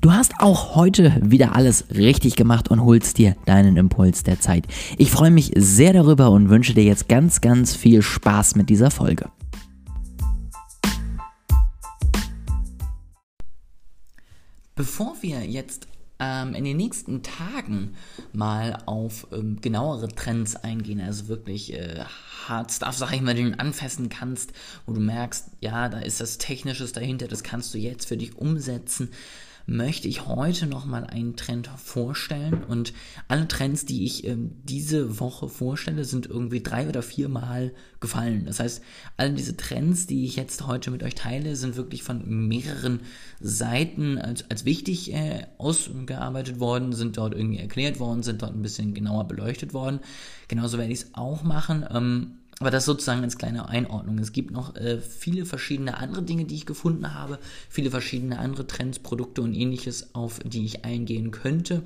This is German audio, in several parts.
Du hast auch heute wieder alles richtig gemacht und holst dir deinen Impuls der Zeit. Ich freue mich sehr darüber und wünsche dir jetzt ganz, ganz viel Spaß mit dieser Folge. Bevor wir jetzt ähm, in den nächsten Tagen mal auf ähm, genauere Trends eingehen, also wirklich äh, Hard Stuff, sag ich mal, den du anfassen kannst, wo du merkst, ja, da ist das Technisches dahinter, das kannst du jetzt für dich umsetzen möchte ich heute nochmal einen Trend vorstellen. Und alle Trends, die ich ähm, diese Woche vorstelle, sind irgendwie drei oder vier Mal gefallen. Das heißt, alle diese Trends, die ich jetzt heute mit euch teile, sind wirklich von mehreren Seiten als, als wichtig äh, ausgearbeitet worden, sind dort irgendwie erklärt worden, sind dort ein bisschen genauer beleuchtet worden. Genauso werde ich es auch machen. Ähm, aber das sozusagen als kleine Einordnung. Es gibt noch äh, viele verschiedene andere Dinge, die ich gefunden habe, viele verschiedene andere Trends, Produkte und ähnliches, auf die ich eingehen könnte.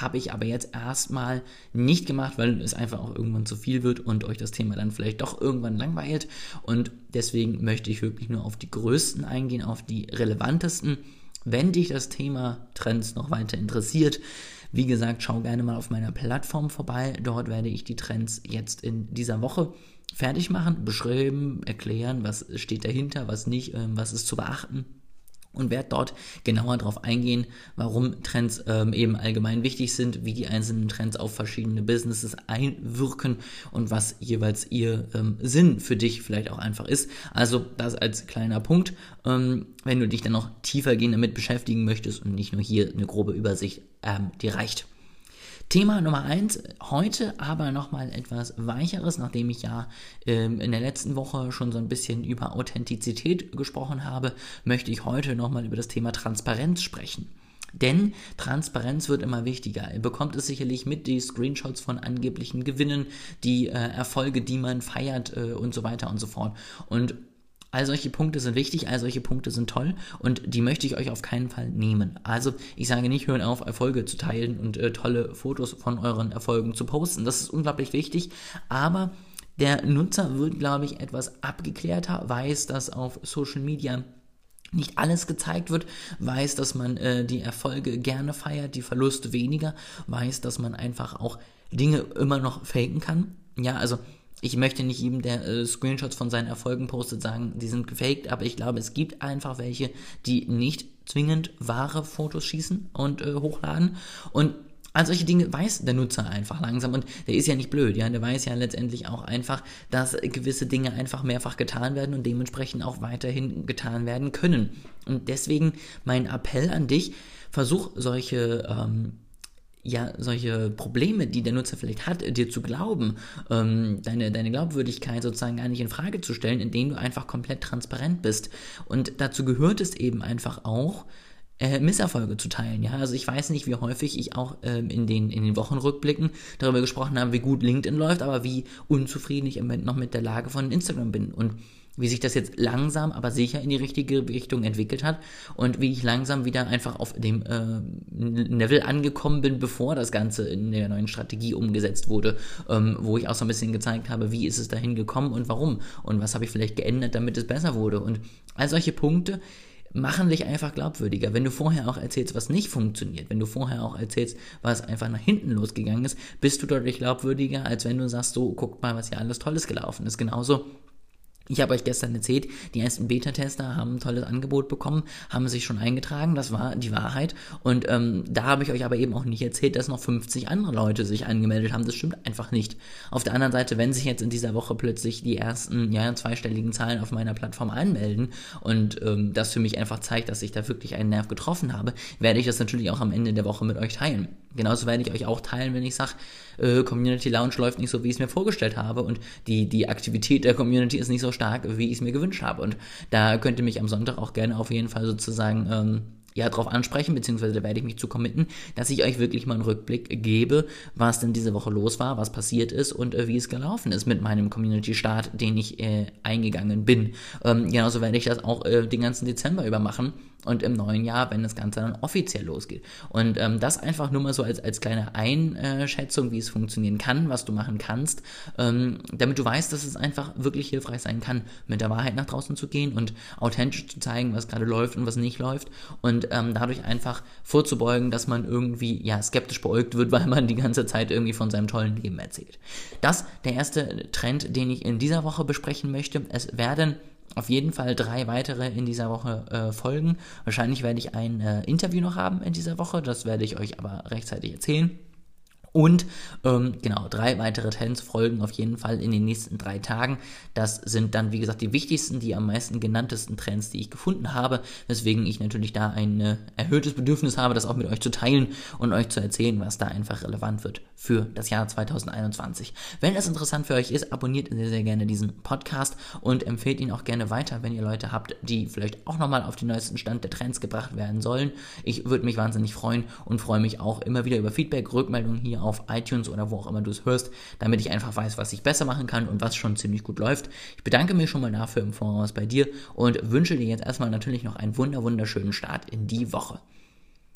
Habe ich aber jetzt erstmal nicht gemacht, weil es einfach auch irgendwann zu viel wird und euch das Thema dann vielleicht doch irgendwann langweilt. Und deswegen möchte ich wirklich nur auf die größten eingehen, auf die relevantesten. Wenn dich das Thema Trends noch weiter interessiert, wie gesagt, schau gerne mal auf meiner Plattform vorbei. Dort werde ich die Trends jetzt in dieser Woche fertig machen, beschreiben, erklären, was steht dahinter, was nicht, ähm, was ist zu beachten und werde dort genauer darauf eingehen, warum Trends ähm, eben allgemein wichtig sind, wie die einzelnen Trends auf verschiedene Businesses einwirken und was jeweils ihr ähm, Sinn für dich vielleicht auch einfach ist. Also das als kleiner Punkt, ähm, wenn du dich dann noch tiefer gehen damit beschäftigen möchtest und nicht nur hier eine grobe Übersicht ähm, dir reicht. Thema Nummer eins, heute aber nochmal etwas weicheres, nachdem ich ja ähm, in der letzten Woche schon so ein bisschen über Authentizität gesprochen habe, möchte ich heute nochmal über das Thema Transparenz sprechen. Denn Transparenz wird immer wichtiger. Ihr bekommt es sicherlich mit, die Screenshots von angeblichen Gewinnen, die äh, Erfolge, die man feiert äh, und so weiter und so fort. Und All solche Punkte sind wichtig, all solche Punkte sind toll und die möchte ich euch auf keinen Fall nehmen. Also ich sage nicht, hören auf, Erfolge zu teilen und äh, tolle Fotos von euren Erfolgen zu posten. Das ist unglaublich wichtig, aber der Nutzer wird, glaube ich, etwas abgeklärter, weiß, dass auf Social Media nicht alles gezeigt wird, weiß, dass man äh, die Erfolge gerne feiert, die Verluste weniger, weiß, dass man einfach auch Dinge immer noch faken kann. Ja, also ich möchte nicht jedem, der äh, Screenshots von seinen Erfolgen postet, sagen, die sind gefaked, aber ich glaube, es gibt einfach welche, die nicht zwingend wahre Fotos schießen und äh, hochladen. Und all solche Dinge weiß der Nutzer einfach langsam und der ist ja nicht blöd, ja, der weiß ja letztendlich auch einfach, dass gewisse Dinge einfach mehrfach getan werden und dementsprechend auch weiterhin getan werden können. Und deswegen mein Appell an dich, versuch solche ähm, ja, solche Probleme, die der Nutzer vielleicht hat, dir zu glauben, ähm, deine, deine Glaubwürdigkeit sozusagen gar nicht in Frage zu stellen, indem du einfach komplett transparent bist. Und dazu gehört es eben einfach auch, äh, Misserfolge zu teilen. Ja, also ich weiß nicht, wie häufig ich auch ähm, in den in den Wochenrückblicken darüber gesprochen habe, wie gut LinkedIn läuft, aber wie unzufrieden ich im Moment noch mit der Lage von Instagram bin. Und wie sich das jetzt langsam, aber sicher in die richtige Richtung entwickelt hat und wie ich langsam wieder einfach auf dem äh, Level angekommen bin, bevor das Ganze in der neuen Strategie umgesetzt wurde, ähm, wo ich auch so ein bisschen gezeigt habe, wie ist es dahin gekommen und warum und was habe ich vielleicht geändert, damit es besser wurde und all solche Punkte machen dich einfach glaubwürdiger. Wenn du vorher auch erzählst, was nicht funktioniert, wenn du vorher auch erzählst, was einfach nach hinten losgegangen ist, bist du deutlich glaubwürdiger, als wenn du sagst, so, guck mal, was hier alles Tolles gelaufen ist. Genauso ich habe euch gestern erzählt, die ersten Beta-Tester haben ein tolles Angebot bekommen, haben sich schon eingetragen, das war die Wahrheit. Und ähm, da habe ich euch aber eben auch nicht erzählt, dass noch 50 andere Leute sich angemeldet haben. Das stimmt einfach nicht. Auf der anderen Seite, wenn sich jetzt in dieser Woche plötzlich die ersten ja, zweistelligen Zahlen auf meiner Plattform anmelden und ähm, das für mich einfach zeigt, dass ich da wirklich einen Nerv getroffen habe, werde ich das natürlich auch am Ende der Woche mit euch teilen. Genauso werde ich euch auch teilen, wenn ich sage, äh, Community Lounge läuft nicht so, wie ich es mir vorgestellt habe und die, die Aktivität der Community ist nicht so stark, wie ich es mir gewünscht habe. Und da könnt ihr mich am Sonntag auch gerne auf jeden Fall sozusagen ähm, ja, darauf ansprechen, beziehungsweise da werde ich mich zu committen, dass ich euch wirklich mal einen Rückblick gebe, was denn diese Woche los war, was passiert ist und äh, wie es gelaufen ist mit meinem Community-Start, den ich äh, eingegangen bin. Ähm, genauso werde ich das auch äh, den ganzen Dezember über machen und im neuen Jahr, wenn das Ganze dann offiziell losgeht. Und ähm, das einfach nur mal so als, als kleine Einschätzung, wie es funktionieren kann, was du machen kannst, ähm, damit du weißt, dass es einfach wirklich hilfreich sein kann, mit der Wahrheit nach draußen zu gehen und authentisch zu zeigen, was gerade läuft und was nicht läuft. Und ähm, dadurch einfach vorzubeugen, dass man irgendwie ja skeptisch beäugt wird, weil man die ganze Zeit irgendwie von seinem tollen Leben erzählt. Das der erste Trend, den ich in dieser Woche besprechen möchte. Es werden auf jeden Fall drei weitere in dieser Woche äh, folgen. Wahrscheinlich werde ich ein äh, Interview noch haben in dieser Woche, das werde ich euch aber rechtzeitig erzählen. Und ähm, genau, drei weitere Trends folgen auf jeden Fall in den nächsten drei Tagen. Das sind dann, wie gesagt, die wichtigsten, die am meisten genanntesten Trends, die ich gefunden habe, weswegen ich natürlich da ein äh, erhöhtes Bedürfnis habe, das auch mit euch zu teilen und euch zu erzählen, was da einfach relevant wird für das Jahr 2021. Wenn es interessant für euch ist, abonniert sehr, sehr gerne diesen Podcast und empfehlt ihn auch gerne weiter, wenn ihr Leute habt, die vielleicht auch nochmal auf den neuesten Stand der Trends gebracht werden sollen. Ich würde mich wahnsinnig freuen und freue mich auch immer wieder über Feedback, Rückmeldungen hier auf iTunes oder wo auch immer du es hörst, damit ich einfach weiß, was ich besser machen kann und was schon ziemlich gut läuft. Ich bedanke mich schon mal dafür im Voraus bei dir und wünsche dir jetzt erstmal natürlich noch einen wunder wunderschönen Start in die Woche.